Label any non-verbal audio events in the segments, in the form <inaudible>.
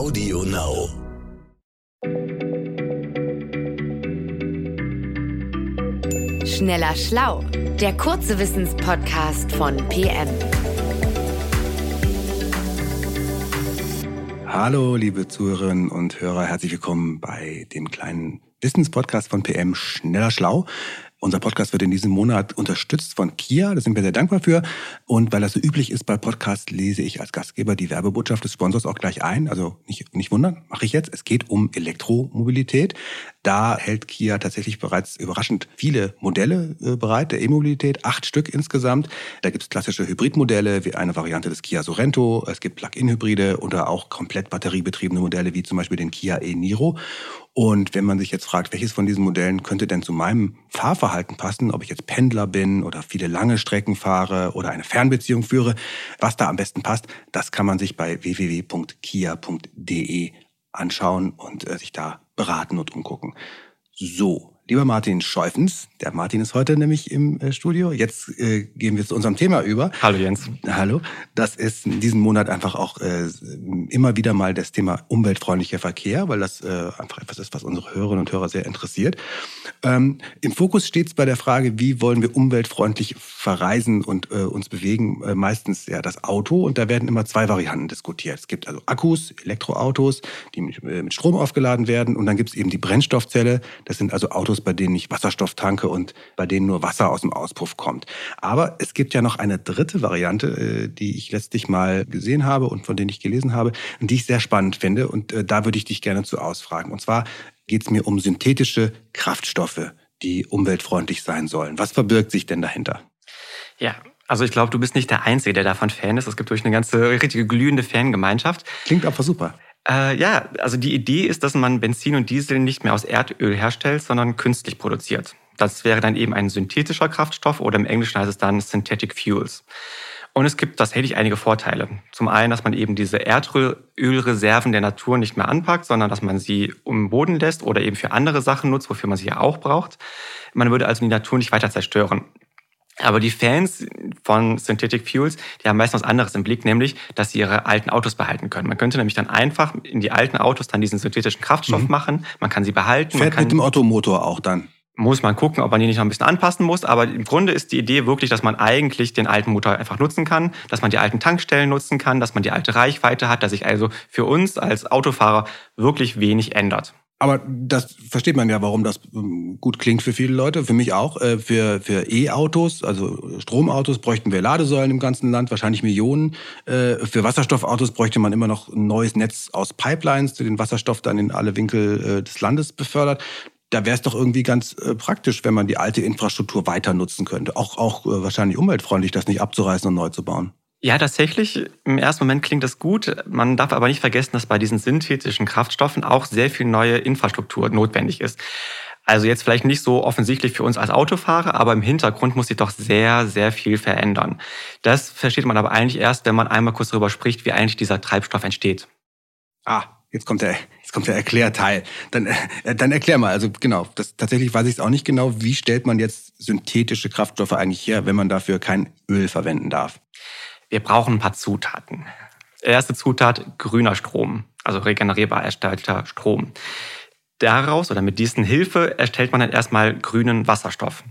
Audio Now. Schneller Schlau, der kurze Wissenspodcast von PM. Hallo, liebe Zuhörerinnen und Hörer, herzlich willkommen bei dem kleinen Wissenspodcast von PM Schneller Schlau. Unser Podcast wird in diesem Monat unterstützt von Kia. Da sind wir sehr dankbar für. Und weil das so üblich ist bei Podcasts, lese ich als Gastgeber die Werbebotschaft des Sponsors auch gleich ein. Also nicht, nicht wundern, mache ich jetzt. Es geht um Elektromobilität. Da hält Kia tatsächlich bereits überraschend viele Modelle äh, bereit, der E-Mobilität, acht Stück insgesamt. Da gibt es klassische Hybridmodelle wie eine Variante des Kia Sorento. Es gibt Plug-in-Hybride oder auch komplett batteriebetriebene Modelle wie zum Beispiel den Kia e-Niro. Und wenn man sich jetzt fragt, welches von diesen Modellen könnte denn zu meinem Fahrverhalten passen, ob ich jetzt Pendler bin oder viele lange Strecken fahre oder eine Fernbeziehung führe, was da am besten passt, das kann man sich bei www.kia.de anschauen und äh, sich da beraten und umgucken. So, Lieber Martin Scheufens, der Martin ist heute nämlich im äh, Studio. Jetzt äh, gehen wir zu unserem Thema über. Hallo Jens. Hallo. Das ist in diesem Monat einfach auch äh, immer wieder mal das Thema umweltfreundlicher Verkehr, weil das äh, einfach etwas ist, was unsere Hörerinnen und Hörer sehr interessiert. Ähm, Im Fokus steht es bei der Frage, wie wollen wir umweltfreundlich verreisen und äh, uns bewegen? Äh, meistens ja das Auto und da werden immer zwei Varianten diskutiert. Es gibt also Akkus, Elektroautos, die mit, mit Strom aufgeladen werden und dann gibt es eben die Brennstoffzelle. Das sind also Autos bei denen ich Wasserstoff tanke und bei denen nur Wasser aus dem Auspuff kommt. Aber es gibt ja noch eine dritte Variante, äh, die ich letztlich mal gesehen habe und von denen ich gelesen habe und die ich sehr spannend finde. Und äh, da würde ich dich gerne zu ausfragen. Und zwar geht es mir um synthetische Kraftstoffe, die umweltfreundlich sein sollen. Was verbirgt sich denn dahinter? Ja, also ich glaube, du bist nicht der Einzige, der davon Fan ist. Es gibt durch eine ganze richtige glühende Fangemeinschaft. Klingt aber super. Äh, ja, also die Idee ist, dass man Benzin und Diesel nicht mehr aus Erdöl herstellt, sondern künstlich produziert. Das wäre dann eben ein synthetischer Kraftstoff oder im Englischen heißt es dann Synthetic Fuels. Und es gibt tatsächlich einige Vorteile. Zum einen, dass man eben diese Erdölreserven der Natur nicht mehr anpackt, sondern dass man sie im Boden lässt oder eben für andere Sachen nutzt, wofür man sie ja auch braucht. Man würde also die Natur nicht weiter zerstören. Aber die Fans von Synthetic Fuels, die haben meistens was anderes im Blick, nämlich, dass sie ihre alten Autos behalten können. Man könnte nämlich dann einfach in die alten Autos dann diesen synthetischen Kraftstoff mhm. machen. Man kann sie behalten. Fährt mit dem Ottomotor auch dann? Muss man gucken, ob man die nicht noch ein bisschen anpassen muss. Aber im Grunde ist die Idee wirklich, dass man eigentlich den alten Motor einfach nutzen kann, dass man die alten Tankstellen nutzen kann, dass man die alte Reichweite hat, dass sich also für uns als Autofahrer wirklich wenig ändert. Aber das versteht man ja, warum das ähm, gut klingt für viele Leute, für mich auch. Äh, für, für E-Autos, also Stromautos, bräuchten wir Ladesäulen im ganzen Land, wahrscheinlich Millionen. Äh, für Wasserstoffautos bräuchte man immer noch ein neues Netz aus Pipelines, die den Wasserstoff dann in alle Winkel äh, des Landes befördert. Da wäre es doch irgendwie ganz praktisch, wenn man die alte Infrastruktur weiter nutzen könnte. Auch, auch wahrscheinlich umweltfreundlich, das nicht abzureißen und neu zu bauen. Ja, tatsächlich. Im ersten Moment klingt das gut. Man darf aber nicht vergessen, dass bei diesen synthetischen Kraftstoffen auch sehr viel neue Infrastruktur notwendig ist. Also jetzt vielleicht nicht so offensichtlich für uns als Autofahrer, aber im Hintergrund muss sich doch sehr, sehr viel verändern. Das versteht man aber eigentlich erst, wenn man einmal kurz darüber spricht, wie eigentlich dieser Treibstoff entsteht. Ah, jetzt kommt der, jetzt kommt der Erklärteil. Dann, äh, dann erklär mal. Also genau, das, tatsächlich weiß ich es auch nicht genau. Wie stellt man jetzt synthetische Kraftstoffe eigentlich her, wenn man dafür kein Öl verwenden darf? Wir brauchen ein paar Zutaten. Erste Zutat, grüner Strom, also regenerierbar erstellter Strom. Daraus oder mit diesen Hilfe erstellt man dann erstmal grünen Wasserstoff.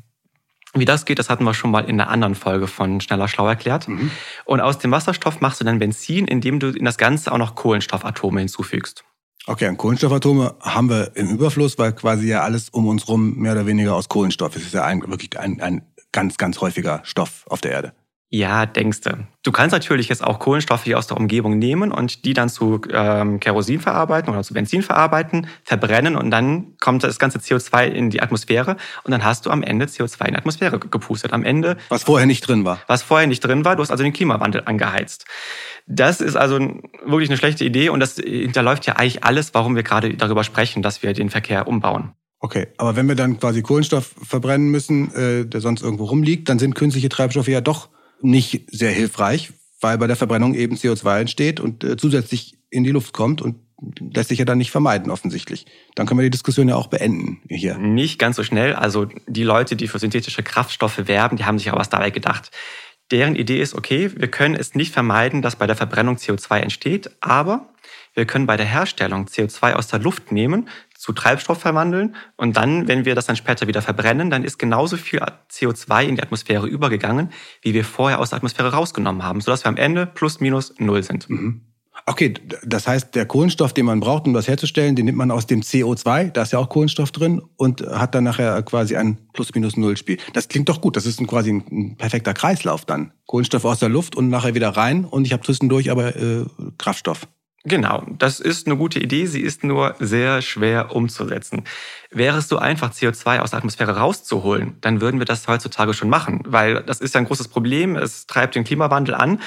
Wie das geht, das hatten wir schon mal in einer anderen Folge von Schneller Schlau erklärt. Mhm. Und aus dem Wasserstoff machst du dann Benzin, indem du in das Ganze auch noch Kohlenstoffatome hinzufügst. Okay, und Kohlenstoffatome haben wir im Überfluss, weil quasi ja alles um uns rum mehr oder weniger aus Kohlenstoff ist. Es ist ja ein, wirklich ein, ein ganz, ganz häufiger Stoff auf der Erde. Ja, denkste. Du kannst natürlich jetzt auch Kohlenstoffe aus der Umgebung nehmen und die dann zu ähm, Kerosin verarbeiten oder zu Benzin verarbeiten, verbrennen und dann kommt das ganze CO2 in die Atmosphäre und dann hast du am Ende CO2 in die Atmosphäre gepustet. Am Ende. Was vorher nicht drin war. Was vorher nicht drin war. Du hast also den Klimawandel angeheizt. Das ist also wirklich eine schlechte Idee und das hinterläuft ja eigentlich alles, warum wir gerade darüber sprechen, dass wir den Verkehr umbauen. Okay, aber wenn wir dann quasi Kohlenstoff verbrennen müssen, äh, der sonst irgendwo rumliegt, dann sind künstliche Treibstoffe ja doch nicht sehr hilfreich, weil bei der Verbrennung eben CO2 entsteht und äh, zusätzlich in die Luft kommt und lässt sich ja dann nicht vermeiden, offensichtlich. Dann können wir die Diskussion ja auch beenden hier. Nicht ganz so schnell. Also die Leute, die für synthetische Kraftstoffe werben, die haben sich auch was dabei gedacht. Deren Idee ist, okay, wir können es nicht vermeiden, dass bei der Verbrennung CO2 entsteht, aber wir können bei der Herstellung CO2 aus der Luft nehmen, zu Treibstoff verwandeln und dann, wenn wir das dann später wieder verbrennen, dann ist genauso viel CO2 in die Atmosphäre übergegangen, wie wir vorher aus der Atmosphäre rausgenommen haben, sodass wir am Ende plus minus null sind. Mhm. Okay, das heißt, der Kohlenstoff, den man braucht, um das herzustellen, den nimmt man aus dem CO2, da ist ja auch Kohlenstoff drin und hat dann nachher quasi ein Plus-Minus-Null-Spiel. Das klingt doch gut, das ist ein, quasi ein, ein, perfekter Kreislauf dann. Kohlenstoff aus der Luft und nachher wieder rein und ich habe zwischendurch aber äh, Kraftstoff. Genau, das ist eine gute Idee, sie ist nur sehr schwer umzusetzen. Wäre es so einfach, CO2 aus der Atmosphäre rauszuholen, dann würden wir das heutzutage schon machen, weil das ist ja ein großes Problem, es treibt den Klimawandel an.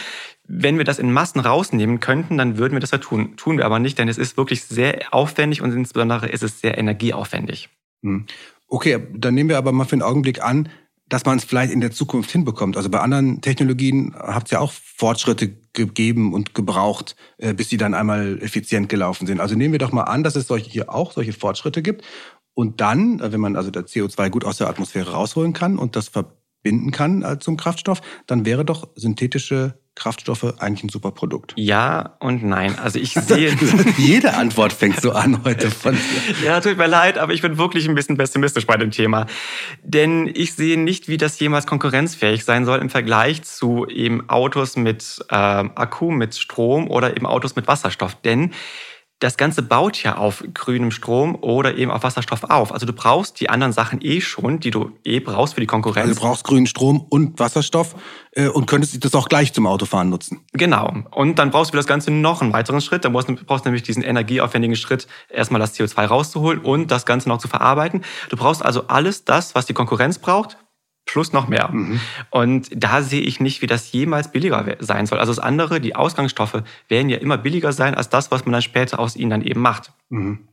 Wenn wir das in Massen rausnehmen könnten, dann würden wir das ja tun. Tun wir aber nicht, denn es ist wirklich sehr aufwendig und insbesondere ist es sehr energieaufwendig. Hm. Okay, dann nehmen wir aber mal für einen Augenblick an, dass man es vielleicht in der Zukunft hinbekommt. Also bei anderen Technologien es ja auch Fortschritte gegeben und gebraucht, äh, bis sie dann einmal effizient gelaufen sind. Also nehmen wir doch mal an, dass es solche hier auch solche Fortschritte gibt. Und dann, äh, wenn man also das CO2 gut aus der Atmosphäre rausholen kann und das verbinden kann äh, zum Kraftstoff, dann wäre doch synthetische Kraftstoffe eigentlich ein super Produkt? Ja und nein. Also ich sehe. <laughs> Jede Antwort fängt so an heute von dir. <laughs> Ja, tut mir leid, aber ich bin wirklich ein bisschen pessimistisch bei dem Thema. Denn ich sehe nicht, wie das jemals konkurrenzfähig sein soll im Vergleich zu eben Autos mit äh, Akku, mit Strom oder eben Autos mit Wasserstoff. Denn das Ganze baut ja auf grünem Strom oder eben auf Wasserstoff auf. Also du brauchst die anderen Sachen eh schon, die du eh brauchst für die Konkurrenz. Also du brauchst grünen Strom und Wasserstoff äh, und könntest das auch gleich zum Autofahren nutzen. Genau. Und dann brauchst du für das Ganze noch einen weiteren Schritt. Da brauchst du brauchst nämlich diesen energieaufwendigen Schritt, erstmal das CO2 rauszuholen und das Ganze noch zu verarbeiten. Du brauchst also alles das, was die Konkurrenz braucht, plus noch mehr. Mhm. Und da sehe ich nicht, wie das jemals billiger sein soll. Also das andere, die Ausgangsstoffe, werden ja immer billiger sein als das, was man dann später aus ihnen dann eben macht. Mhm.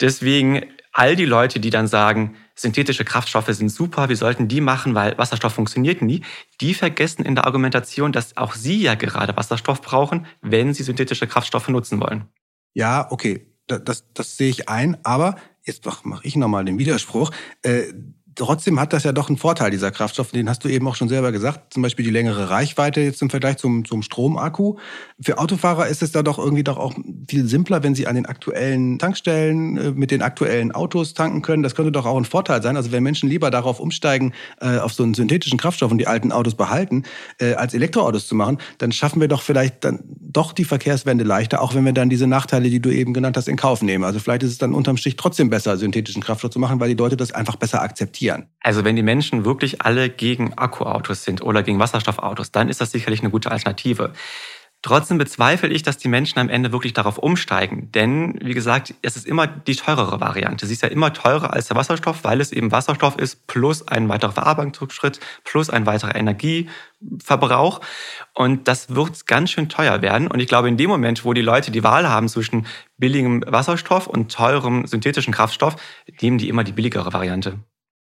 Deswegen all die Leute, die dann sagen, synthetische Kraftstoffe sind super, wir sollten die machen, weil Wasserstoff funktioniert nie, die vergessen in der Argumentation, dass auch sie ja gerade Wasserstoff brauchen, wenn sie synthetische Kraftstoffe nutzen wollen. Ja, okay, das, das, das sehe ich ein, aber jetzt mache ich nochmal den Widerspruch. Äh, trotzdem hat das ja doch einen Vorteil, dieser Kraftstoff. Den hast du eben auch schon selber gesagt. Zum Beispiel die längere Reichweite jetzt im Vergleich zum, zum Stromakku. Für Autofahrer ist es da doch irgendwie doch auch viel simpler, wenn sie an den aktuellen Tankstellen äh, mit den aktuellen Autos tanken können. Das könnte doch auch ein Vorteil sein. Also wenn Menschen lieber darauf umsteigen, äh, auf so einen synthetischen Kraftstoff und die alten Autos behalten, äh, als Elektroautos zu machen, dann schaffen wir doch vielleicht dann doch die Verkehrswende leichter, auch wenn wir dann diese Nachteile, die du eben genannt hast, in Kauf nehmen. Also vielleicht ist es dann unterm Strich trotzdem besser, synthetischen Kraftstoff zu machen, weil die Leute das einfach besser akzeptieren. Also wenn die Menschen wirklich alle gegen Akkuautos sind oder gegen Wasserstoffautos, dann ist das sicherlich eine gute Alternative. Trotzdem bezweifle ich, dass die Menschen am Ende wirklich darauf umsteigen. Denn, wie gesagt, es ist immer die teurere Variante. Sie ist ja immer teurer als der Wasserstoff, weil es eben Wasserstoff ist, plus ein weiterer Verarbeitungsschritt, plus ein weiterer Energieverbrauch. Und das wird ganz schön teuer werden. Und ich glaube, in dem Moment, wo die Leute die Wahl haben zwischen billigem Wasserstoff und teurem synthetischen Kraftstoff, nehmen die immer die billigere Variante.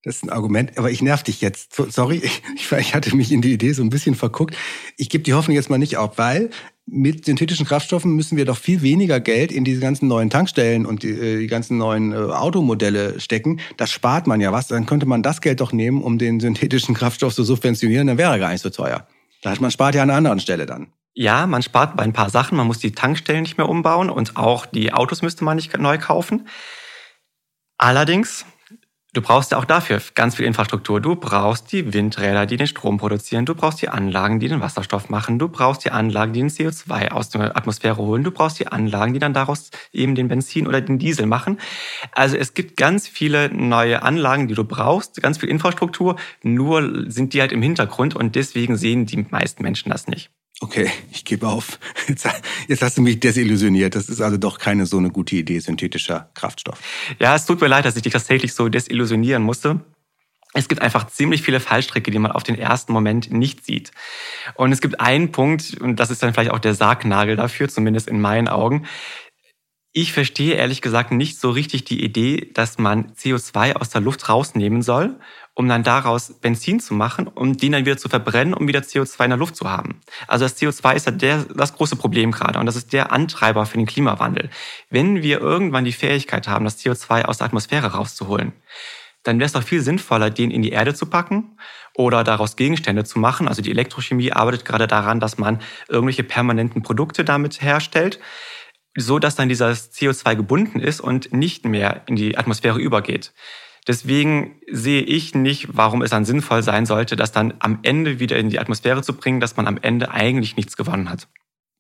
Das ist ein Argument, aber ich nerv dich jetzt. Sorry, <laughs> ich, ich hatte mich in die Idee so ein bisschen verguckt. Ich gebe die Hoffnung jetzt mal nicht auf, weil mit synthetischen Kraftstoffen müssen wir doch viel weniger Geld in diese ganzen neuen Tankstellen und die, äh, die ganzen neuen äh, Automodelle stecken. Das spart man ja was. Dann könnte man das Geld doch nehmen, um den synthetischen Kraftstoff zu subventionieren. Dann wäre er gar nicht so teuer. Da hat man spart ja an einer anderen Stelle dann. Ja, man spart bei ein paar Sachen. Man muss die Tankstellen nicht mehr umbauen und auch die Autos müsste man nicht neu kaufen. Allerdings Du brauchst ja auch dafür ganz viel Infrastruktur. Du brauchst die Windräder, die den Strom produzieren. Du brauchst die Anlagen, die den Wasserstoff machen. Du brauchst die Anlagen, die den CO2 aus der Atmosphäre holen. Du brauchst die Anlagen, die dann daraus eben den Benzin oder den Diesel machen. Also es gibt ganz viele neue Anlagen, die du brauchst, ganz viel Infrastruktur. Nur sind die halt im Hintergrund und deswegen sehen die meisten Menschen das nicht. Okay, ich gebe auf. <laughs> Jetzt, hast du mich desillusioniert. Das ist also doch keine so eine gute Idee, synthetischer Kraftstoff. Ja, es tut mir leid, dass ich dich tatsächlich so desillusionieren musste. Es gibt einfach ziemlich viele Fallstricke, die man auf den ersten Moment nicht sieht. Und es gibt einen Punkt, und das ist dann vielleicht auch der Sargnagel dafür, zumindest in meinen Augen. Ich verstehe ehrlich gesagt nicht so richtig die Idee, dass man CO2 aus der Luft rausnehmen soll um dann daraus Benzin zu machen, um den dann wieder zu verbrennen, um wieder CO2 in der Luft zu haben. Also das CO2 ist ja der, das große Problem gerade und das ist der Antreiber für den Klimawandel. Wenn wir irgendwann die Fähigkeit haben, das CO2 aus der Atmosphäre rauszuholen, dann wäre es doch viel sinnvoller, den in die Erde zu packen oder daraus Gegenstände zu machen. Also die Elektrochemie arbeitet gerade daran, dass man irgendwelche permanenten Produkte damit herstellt, so dass dann dieses CO2 gebunden ist und nicht mehr in die Atmosphäre übergeht. Deswegen sehe ich nicht, warum es dann sinnvoll sein sollte, das dann am Ende wieder in die Atmosphäre zu bringen, dass man am Ende eigentlich nichts gewonnen hat.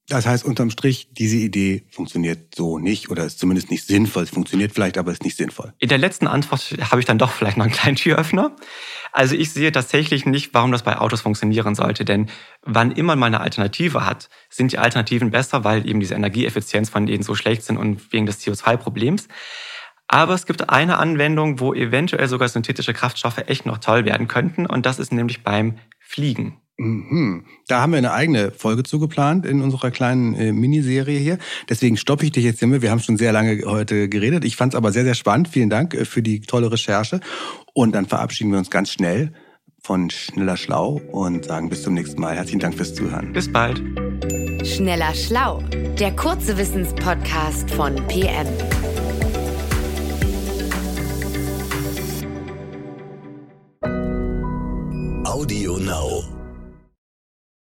Das heißt, unterm Strich, diese Idee funktioniert so nicht oder ist zumindest nicht sinnvoll. Es funktioniert vielleicht, aber ist nicht sinnvoll. In der letzten Antwort habe ich dann doch vielleicht noch einen kleinen Türöffner. Also ich sehe tatsächlich nicht, warum das bei Autos funktionieren sollte. Denn wann immer man eine Alternative hat, sind die Alternativen besser, weil eben diese Energieeffizienz von denen so schlecht sind und wegen des CO2-Problems. Aber es gibt eine Anwendung, wo eventuell sogar synthetische Kraftstoffe echt noch toll werden könnten. Und das ist nämlich beim Fliegen. Mhm. Da haben wir eine eigene Folge zugeplant in unserer kleinen äh, Miniserie hier. Deswegen stoppe ich dich jetzt hier mit. Wir haben schon sehr lange heute geredet. Ich fand es aber sehr, sehr spannend. Vielen Dank äh, für die tolle Recherche. Und dann verabschieden wir uns ganz schnell von Schneller Schlau und sagen bis zum nächsten Mal. Herzlichen Dank fürs Zuhören. Bis bald. Schneller Schlau, der kurze Wissenspodcast von PM.